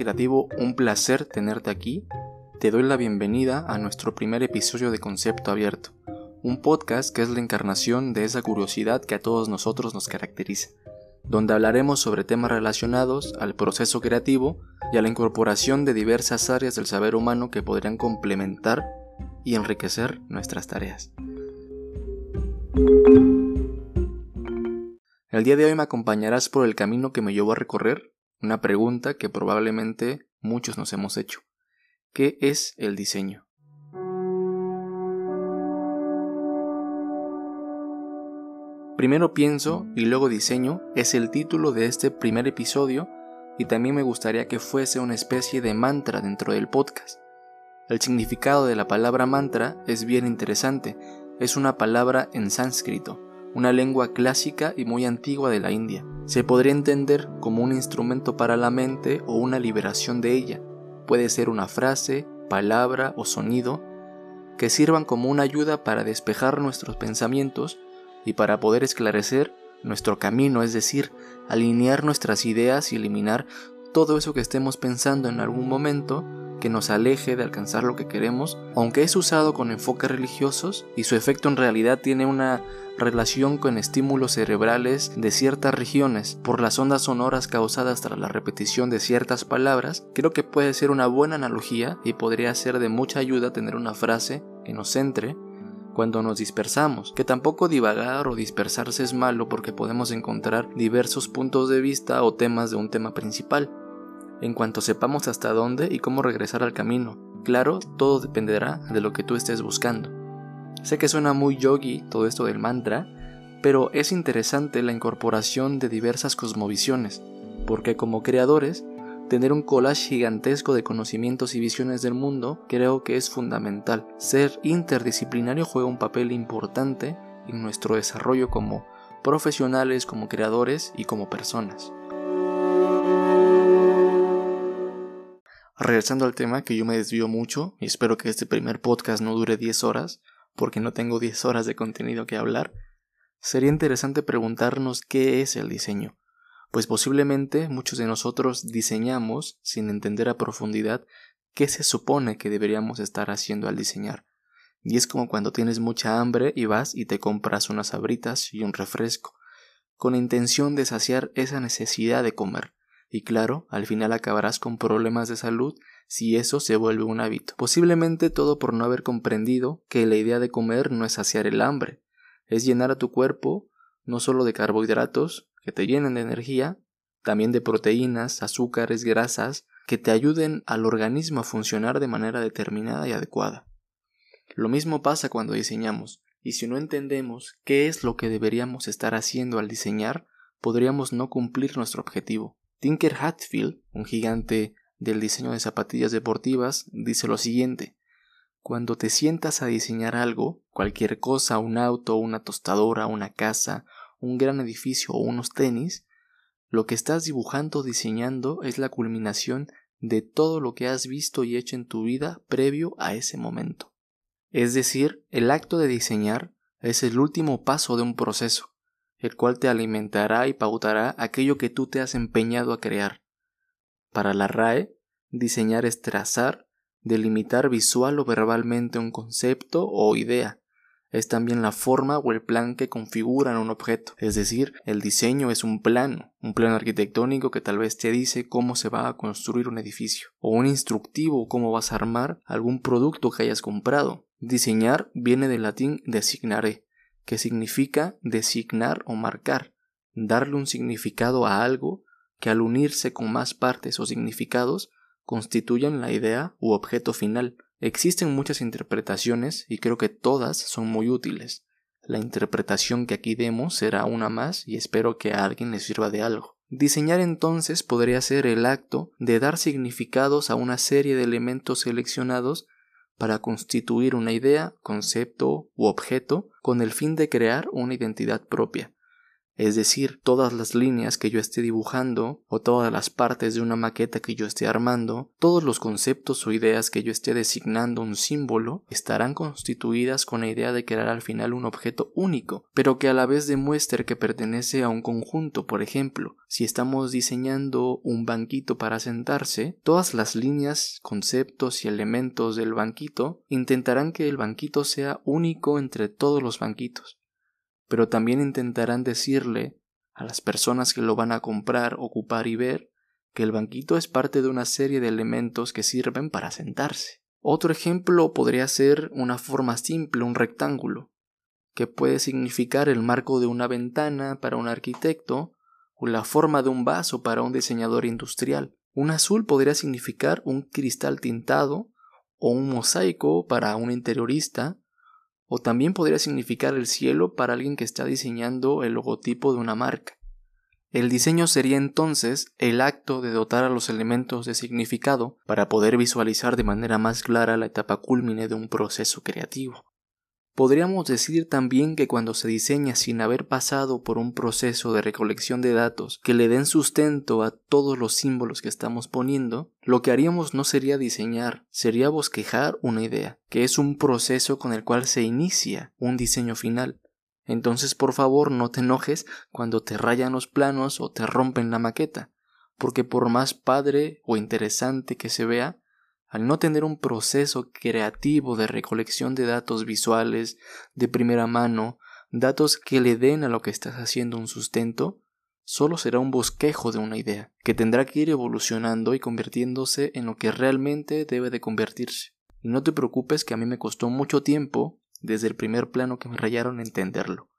Creativo, un placer tenerte aquí. Te doy la bienvenida a nuestro primer episodio de Concepto Abierto, un podcast que es la encarnación de esa curiosidad que a todos nosotros nos caracteriza, donde hablaremos sobre temas relacionados al proceso creativo y a la incorporación de diversas áreas del saber humano que podrían complementar y enriquecer nuestras tareas. El día de hoy me acompañarás por el camino que me llevó a recorrer una pregunta que probablemente muchos nos hemos hecho. ¿Qué es el diseño? Primero pienso y luego diseño es el título de este primer episodio y también me gustaría que fuese una especie de mantra dentro del podcast. El significado de la palabra mantra es bien interesante, es una palabra en sánscrito, una lengua clásica y muy antigua de la India. Se podría entender como un instrumento para la mente o una liberación de ella. Puede ser una frase, palabra o sonido que sirvan como una ayuda para despejar nuestros pensamientos y para poder esclarecer nuestro camino, es decir, alinear nuestras ideas y eliminar todo eso que estemos pensando en algún momento que nos aleje de alcanzar lo que queremos, aunque es usado con enfoques religiosos y su efecto en realidad tiene una relación con estímulos cerebrales de ciertas regiones por las ondas sonoras causadas tras la repetición de ciertas palabras, creo que puede ser una buena analogía y podría ser de mucha ayuda tener una frase que nos centre cuando nos dispersamos, que tampoco divagar o dispersarse es malo porque podemos encontrar diversos puntos de vista o temas de un tema principal en cuanto sepamos hasta dónde y cómo regresar al camino. Claro, todo dependerá de lo que tú estés buscando. Sé que suena muy yogi todo esto del mantra, pero es interesante la incorporación de diversas cosmovisiones, porque como creadores, tener un collage gigantesco de conocimientos y visiones del mundo creo que es fundamental. Ser interdisciplinario juega un papel importante en nuestro desarrollo como profesionales, como creadores y como personas. Regresando al tema, que yo me desvío mucho y espero que este primer podcast no dure 10 horas, porque no tengo 10 horas de contenido que hablar, sería interesante preguntarnos qué es el diseño, pues posiblemente muchos de nosotros diseñamos sin entender a profundidad qué se supone que deberíamos estar haciendo al diseñar. Y es como cuando tienes mucha hambre y vas y te compras unas abritas y un refresco, con intención de saciar esa necesidad de comer y claro, al final acabarás con problemas de salud si eso se vuelve un hábito. Posiblemente todo por no haber comprendido que la idea de comer no es saciar el hambre, es llenar a tu cuerpo no solo de carbohidratos que te llenen de energía, también de proteínas, azúcares, grasas, que te ayuden al organismo a funcionar de manera determinada y adecuada. Lo mismo pasa cuando diseñamos, y si no entendemos qué es lo que deberíamos estar haciendo al diseñar, podríamos no cumplir nuestro objetivo. Tinker Hatfield, un gigante del diseño de zapatillas deportivas, dice lo siguiente Cuando te sientas a diseñar algo, cualquier cosa, un auto, una tostadora, una casa, un gran edificio o unos tenis, lo que estás dibujando o diseñando es la culminación de todo lo que has visto y hecho en tu vida previo a ese momento. Es decir, el acto de diseñar es el último paso de un proceso el cual te alimentará y pautará aquello que tú te has empeñado a crear. Para la RAE, diseñar es trazar, delimitar visual o verbalmente un concepto o idea. Es también la forma o el plan que configuran un objeto. Es decir, el diseño es un plano, un plano arquitectónico que tal vez te dice cómo se va a construir un edificio, o un instructivo cómo vas a armar algún producto que hayas comprado. Diseñar viene del latín designare, que significa designar o marcar, darle un significado a algo que al unirse con más partes o significados constituyen la idea u objeto final. Existen muchas interpretaciones y creo que todas son muy útiles. La interpretación que aquí demos será una más y espero que a alguien le sirva de algo. Diseñar entonces podría ser el acto de dar significados a una serie de elementos seleccionados para constituir una idea, concepto u objeto con el fin de crear una identidad propia. Es decir, todas las líneas que yo esté dibujando o todas las partes de una maqueta que yo esté armando, todos los conceptos o ideas que yo esté designando un símbolo, estarán constituidas con la idea de crear al final un objeto único, pero que a la vez demuestre que pertenece a un conjunto. Por ejemplo, si estamos diseñando un banquito para sentarse, todas las líneas, conceptos y elementos del banquito intentarán que el banquito sea único entre todos los banquitos pero también intentarán decirle a las personas que lo van a comprar, ocupar y ver que el banquito es parte de una serie de elementos que sirven para sentarse. Otro ejemplo podría ser una forma simple, un rectángulo, que puede significar el marco de una ventana para un arquitecto o la forma de un vaso para un diseñador industrial. Un azul podría significar un cristal tintado o un mosaico para un interiorista o también podría significar el cielo para alguien que está diseñando el logotipo de una marca. El diseño sería entonces el acto de dotar a los elementos de significado para poder visualizar de manera más clara la etapa cúlmine de un proceso creativo. Podríamos decir también que cuando se diseña sin haber pasado por un proceso de recolección de datos que le den sustento a todos los símbolos que estamos poniendo, lo que haríamos no sería diseñar, sería bosquejar una idea, que es un proceso con el cual se inicia un diseño final. Entonces, por favor, no te enojes cuando te rayan los planos o te rompen la maqueta, porque por más padre o interesante que se vea, al no tener un proceso creativo de recolección de datos visuales de primera mano, datos que le den a lo que estás haciendo un sustento, solo será un bosquejo de una idea, que tendrá que ir evolucionando y convirtiéndose en lo que realmente debe de convertirse. Y no te preocupes que a mí me costó mucho tiempo, desde el primer plano que me rayaron, entenderlo.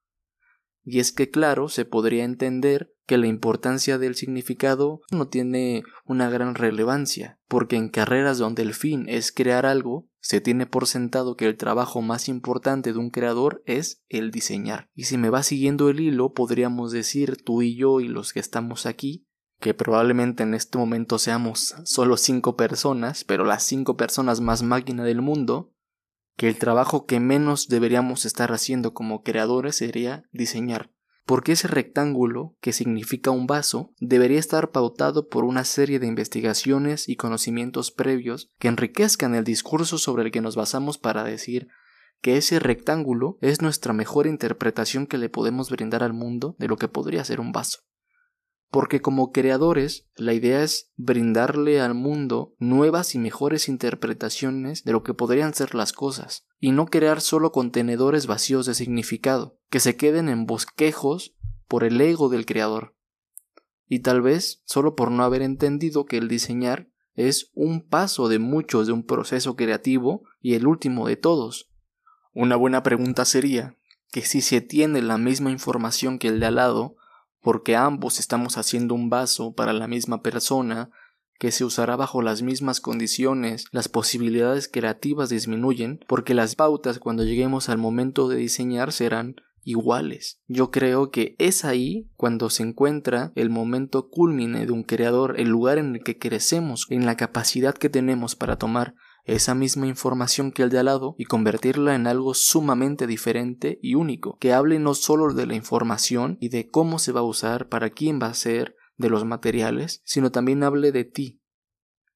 Y es que claro, se podría entender que la importancia del significado no tiene una gran relevancia, porque en carreras donde el fin es crear algo, se tiene por sentado que el trabajo más importante de un creador es el diseñar. Y si me va siguiendo el hilo, podríamos decir tú y yo y los que estamos aquí, que probablemente en este momento seamos solo cinco personas, pero las cinco personas más máquina del mundo, que el trabajo que menos deberíamos estar haciendo como creadores sería diseñar, porque ese rectángulo, que significa un vaso, debería estar pautado por una serie de investigaciones y conocimientos previos que enriquezcan el discurso sobre el que nos basamos para decir que ese rectángulo es nuestra mejor interpretación que le podemos brindar al mundo de lo que podría ser un vaso porque como creadores la idea es brindarle al mundo nuevas y mejores interpretaciones de lo que podrían ser las cosas, y no crear solo contenedores vacíos de significado, que se queden en bosquejos por el ego del creador. Y tal vez solo por no haber entendido que el diseñar es un paso de muchos de un proceso creativo y el último de todos. Una buena pregunta sería que si se tiene la misma información que el de al lado, porque ambos estamos haciendo un vaso para la misma persona, que se usará bajo las mismas condiciones, las posibilidades creativas disminuyen, porque las pautas cuando lleguemos al momento de diseñar serán iguales. Yo creo que es ahí cuando se encuentra el momento culmine de un creador, el lugar en el que crecemos, en la capacidad que tenemos para tomar esa misma información que el de al lado y convertirla en algo sumamente diferente y único, que hable no solo de la información y de cómo se va a usar, para quién va a ser, de los materiales, sino también hable de ti.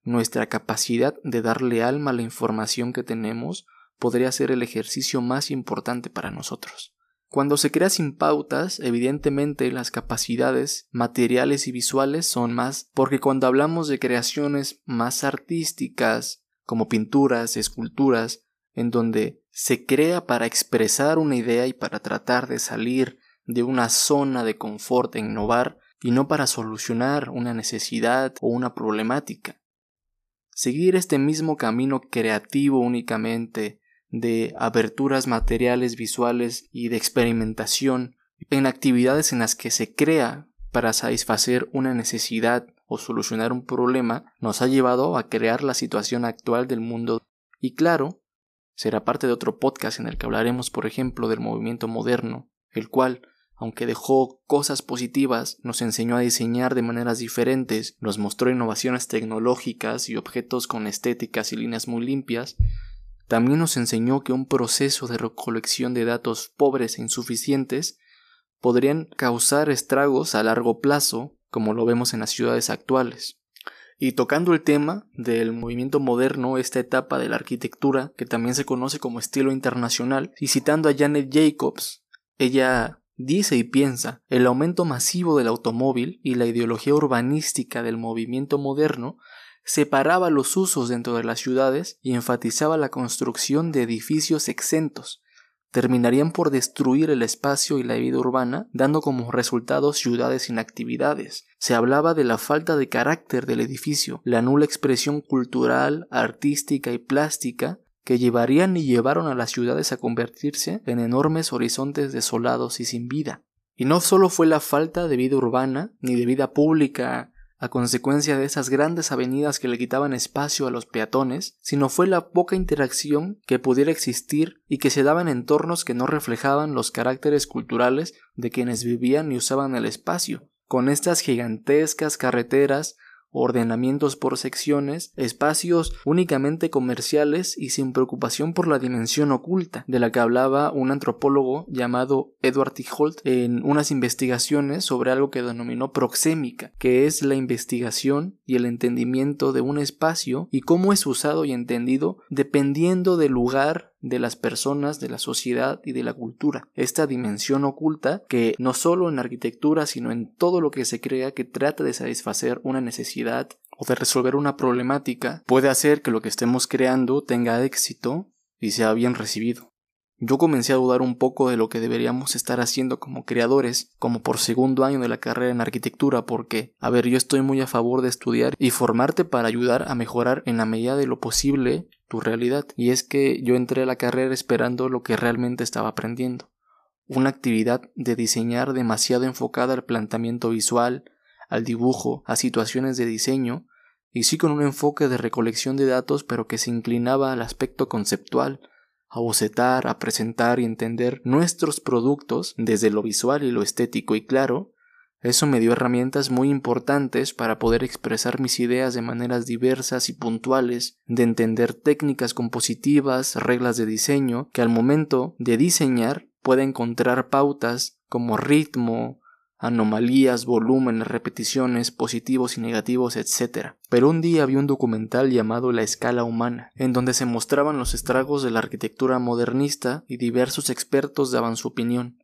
Nuestra capacidad de darle alma a la información que tenemos podría ser el ejercicio más importante para nosotros. Cuando se crea sin pautas, evidentemente las capacidades materiales y visuales son más, porque cuando hablamos de creaciones más artísticas, como pinturas, esculturas, en donde se crea para expresar una idea y para tratar de salir de una zona de confort e innovar y no para solucionar una necesidad o una problemática. Seguir este mismo camino creativo únicamente de aberturas materiales visuales y de experimentación en actividades en las que se crea para satisfacer una necesidad o solucionar un problema nos ha llevado a crear la situación actual del mundo. Y claro, será parte de otro podcast en el que hablaremos, por ejemplo, del movimiento moderno, el cual, aunque dejó cosas positivas, nos enseñó a diseñar de maneras diferentes, nos mostró innovaciones tecnológicas y objetos con estéticas y líneas muy limpias, también nos enseñó que un proceso de recolección de datos pobres e insuficientes podrían causar estragos a largo plazo, como lo vemos en las ciudades actuales. Y tocando el tema del movimiento moderno, esta etapa de la arquitectura, que también se conoce como estilo internacional, y citando a Janet Jacobs, ella dice y piensa, el aumento masivo del automóvil y la ideología urbanística del movimiento moderno separaba los usos dentro de las ciudades y enfatizaba la construcción de edificios exentos, terminarían por destruir el espacio y la vida urbana, dando como resultado ciudades sin actividades. Se hablaba de la falta de carácter del edificio, la nula expresión cultural, artística y plástica que llevarían y llevaron a las ciudades a convertirse en enormes horizontes desolados y sin vida. Y no solo fue la falta de vida urbana, ni de vida pública a consecuencia de esas grandes avenidas que le quitaban espacio a los peatones, sino fue la poca interacción que pudiera existir y que se daba en entornos que no reflejaban los caracteres culturales de quienes vivían y usaban el espacio. Con estas gigantescas carreteras ordenamientos por secciones, espacios únicamente comerciales y sin preocupación por la dimensión oculta, de la que hablaba un antropólogo llamado Edward T. Holt en unas investigaciones sobre algo que denominó proxémica, que es la investigación y el entendimiento de un espacio y cómo es usado y entendido dependiendo del lugar de las personas, de la sociedad y de la cultura. Esta dimensión oculta que no solo en arquitectura, sino en todo lo que se crea que trata de satisfacer una necesidad o de resolver una problemática, puede hacer que lo que estemos creando tenga éxito y sea bien recibido. Yo comencé a dudar un poco de lo que deberíamos estar haciendo como creadores, como por segundo año de la carrera en arquitectura, porque, a ver, yo estoy muy a favor de estudiar y formarte para ayudar a mejorar en la medida de lo posible tu realidad. Y es que yo entré a la carrera esperando lo que realmente estaba aprendiendo. Una actividad de diseñar demasiado enfocada al planteamiento visual, al dibujo, a situaciones de diseño, y sí con un enfoque de recolección de datos pero que se inclinaba al aspecto conceptual, a bocetar, a presentar y entender nuestros productos desde lo visual y lo estético y claro, eso me dio herramientas muy importantes para poder expresar mis ideas de maneras diversas y puntuales, de entender técnicas compositivas, reglas de diseño, que al momento de diseñar pueda encontrar pautas como ritmo, anomalías, volúmenes, repeticiones, positivos y negativos, etc. Pero un día vi un documental llamado La escala humana, en donde se mostraban los estragos de la arquitectura modernista y diversos expertos daban su opinión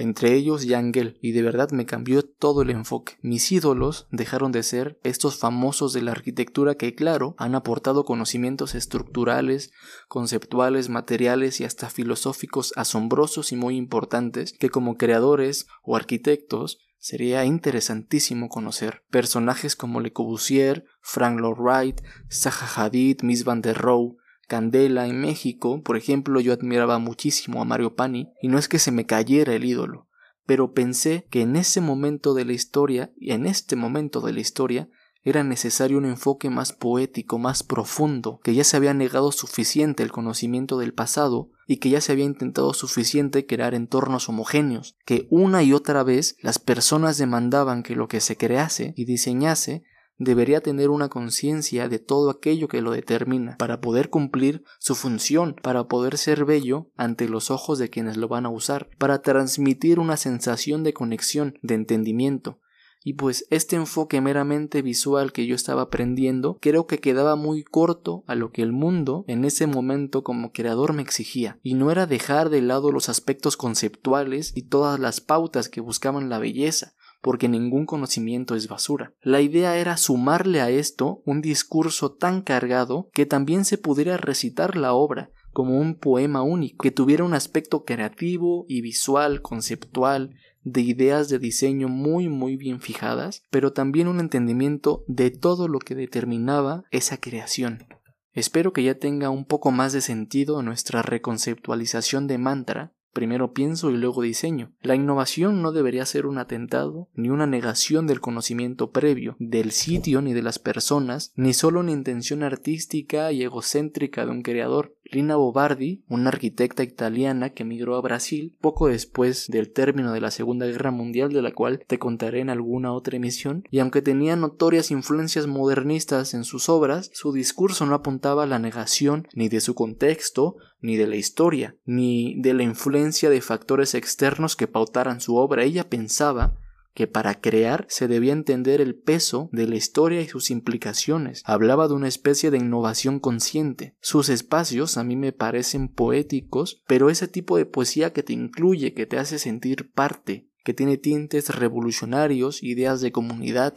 entre ellos Yangel, y de verdad me cambió todo el enfoque. Mis ídolos dejaron de ser estos famosos de la arquitectura que, claro, han aportado conocimientos estructurales, conceptuales, materiales y hasta filosóficos asombrosos y muy importantes que como creadores o arquitectos Sería interesantísimo conocer personajes como Le Corbusier, Frank Lloyd Wright, Zaha Hadid, Miss Van der Rohe, Candela en México, por ejemplo, yo admiraba muchísimo a Mario Pani, y no es que se me cayera el ídolo, pero pensé que en ese momento de la historia, y en este momento de la historia, era necesario un enfoque más poético, más profundo, que ya se había negado suficiente el conocimiento del pasado y que ya se había intentado suficiente crear entornos homogéneos, que una y otra vez las personas demandaban que lo que se crease y diseñase debería tener una conciencia de todo aquello que lo determina, para poder cumplir su función, para poder ser bello ante los ojos de quienes lo van a usar, para transmitir una sensación de conexión, de entendimiento. Y pues este enfoque meramente visual que yo estaba aprendiendo creo que quedaba muy corto a lo que el mundo en ese momento como creador me exigía, y no era dejar de lado los aspectos conceptuales y todas las pautas que buscaban la belleza, porque ningún conocimiento es basura. La idea era sumarle a esto un discurso tan cargado que también se pudiera recitar la obra como un poema único, que tuviera un aspecto creativo y visual, conceptual, de ideas de diseño muy muy bien fijadas, pero también un entendimiento de todo lo que determinaba esa creación. Espero que ya tenga un poco más de sentido nuestra reconceptualización de mantra Primero pienso y luego diseño. La innovación no debería ser un atentado, ni una negación del conocimiento previo, del sitio ni de las personas, ni solo una intención artística y egocéntrica de un creador. Lina Bobardi, una arquitecta italiana que emigró a Brasil poco después del término de la Segunda Guerra Mundial, de la cual te contaré en alguna otra emisión, y aunque tenía notorias influencias modernistas en sus obras, su discurso no apuntaba a la negación ni de su contexto, ni de la historia, ni de la influencia de factores externos que pautaran su obra. Ella pensaba que para crear se debía entender el peso de la historia y sus implicaciones. Hablaba de una especie de innovación consciente. Sus espacios a mí me parecen poéticos, pero ese tipo de poesía que te incluye, que te hace sentir parte, que tiene tintes revolucionarios, ideas de comunidad,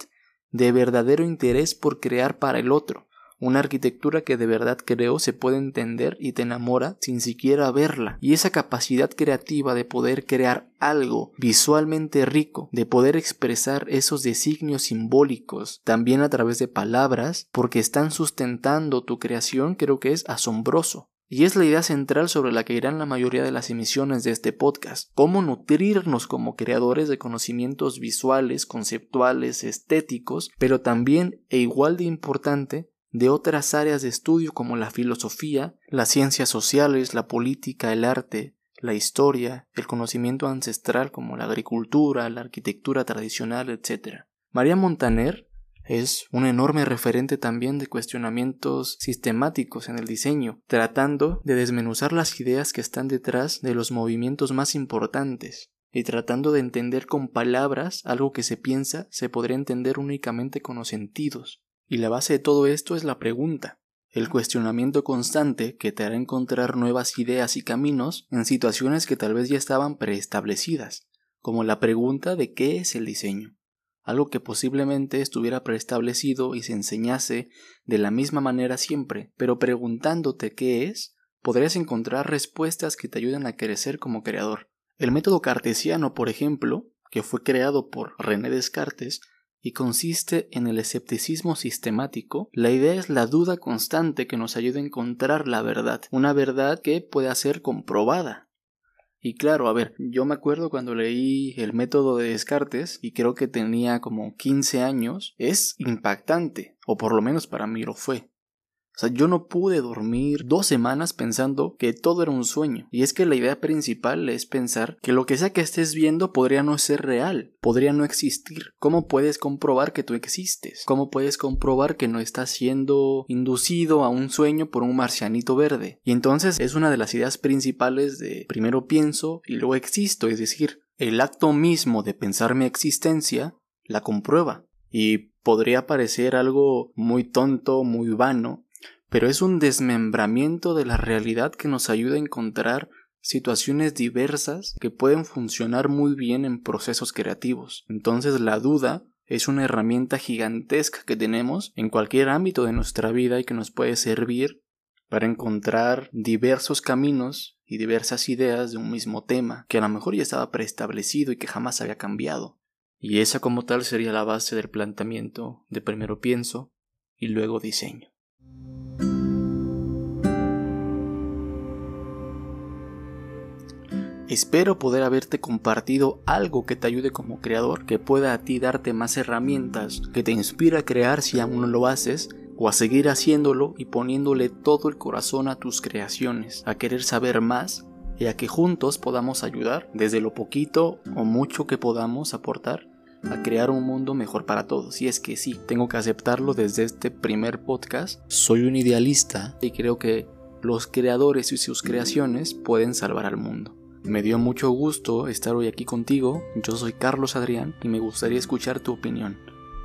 de verdadero interés por crear para el otro. Una arquitectura que de verdad creo se puede entender y te enamora sin siquiera verla. Y esa capacidad creativa de poder crear algo visualmente rico, de poder expresar esos designios simbólicos también a través de palabras, porque están sustentando tu creación, creo que es asombroso. Y es la idea central sobre la que irán la mayoría de las emisiones de este podcast. Cómo nutrirnos como creadores de conocimientos visuales, conceptuales, estéticos, pero también e igual de importante, de otras áreas de estudio como la filosofía, las ciencias sociales, la política, el arte, la historia, el conocimiento ancestral como la agricultura, la arquitectura tradicional, etc. María Montaner es un enorme referente también de cuestionamientos sistemáticos en el diseño, tratando de desmenuzar las ideas que están detrás de los movimientos más importantes, y tratando de entender con palabras algo que se piensa se podría entender únicamente con los sentidos. Y la base de todo esto es la pregunta, el cuestionamiento constante que te hará encontrar nuevas ideas y caminos en situaciones que tal vez ya estaban preestablecidas, como la pregunta de qué es el diseño, algo que posiblemente estuviera preestablecido y se enseñase de la misma manera siempre, pero preguntándote qué es, podrías encontrar respuestas que te ayuden a crecer como creador. El método cartesiano, por ejemplo, que fue creado por René Descartes, y consiste en el escepticismo sistemático, la idea es la duda constante que nos ayuda a encontrar la verdad, una verdad que pueda ser comprobada. Y claro, a ver, yo me acuerdo cuando leí el método de Descartes y creo que tenía como 15 años, es impactante, o por lo menos para mí lo fue. O sea, yo no pude dormir dos semanas pensando que todo era un sueño. Y es que la idea principal es pensar que lo que sea que estés viendo podría no ser real, podría no existir. ¿Cómo puedes comprobar que tú existes? ¿Cómo puedes comprobar que no estás siendo inducido a un sueño por un marcianito verde? Y entonces es una de las ideas principales de primero pienso y luego existo, es decir, el acto mismo de pensar mi existencia la comprueba. Y podría parecer algo muy tonto, muy vano, pero es un desmembramiento de la realidad que nos ayuda a encontrar situaciones diversas que pueden funcionar muy bien en procesos creativos. Entonces la duda es una herramienta gigantesca que tenemos en cualquier ámbito de nuestra vida y que nos puede servir para encontrar diversos caminos y diversas ideas de un mismo tema que a lo mejor ya estaba preestablecido y que jamás había cambiado. Y esa como tal sería la base del planteamiento de primero pienso y luego diseño. Espero poder haberte compartido algo que te ayude como creador, que pueda a ti darte más herramientas, que te inspire a crear si aún no lo haces, o a seguir haciéndolo y poniéndole todo el corazón a tus creaciones, a querer saber más y a que juntos podamos ayudar, desde lo poquito o mucho que podamos aportar, a crear un mundo mejor para todos. Y es que sí, tengo que aceptarlo desde este primer podcast. Soy un idealista y creo que los creadores y sus creaciones pueden salvar al mundo. Me dio mucho gusto estar hoy aquí contigo, yo soy Carlos Adrián y me gustaría escuchar tu opinión.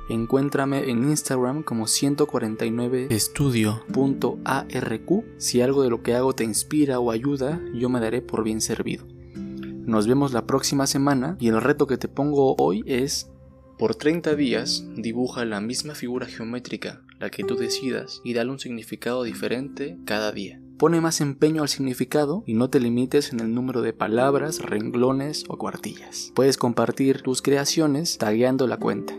Encuéntrame en Instagram como 149estudio.arq. Si algo de lo que hago te inspira o ayuda, yo me daré por bien servido. Nos vemos la próxima semana y el reto que te pongo hoy es, por 30 días, dibuja la misma figura geométrica, la que tú decidas, y dale un significado diferente cada día. Pone más empeño al significado y no te limites en el número de palabras, renglones o cuartillas. Puedes compartir tus creaciones tagueando la cuenta.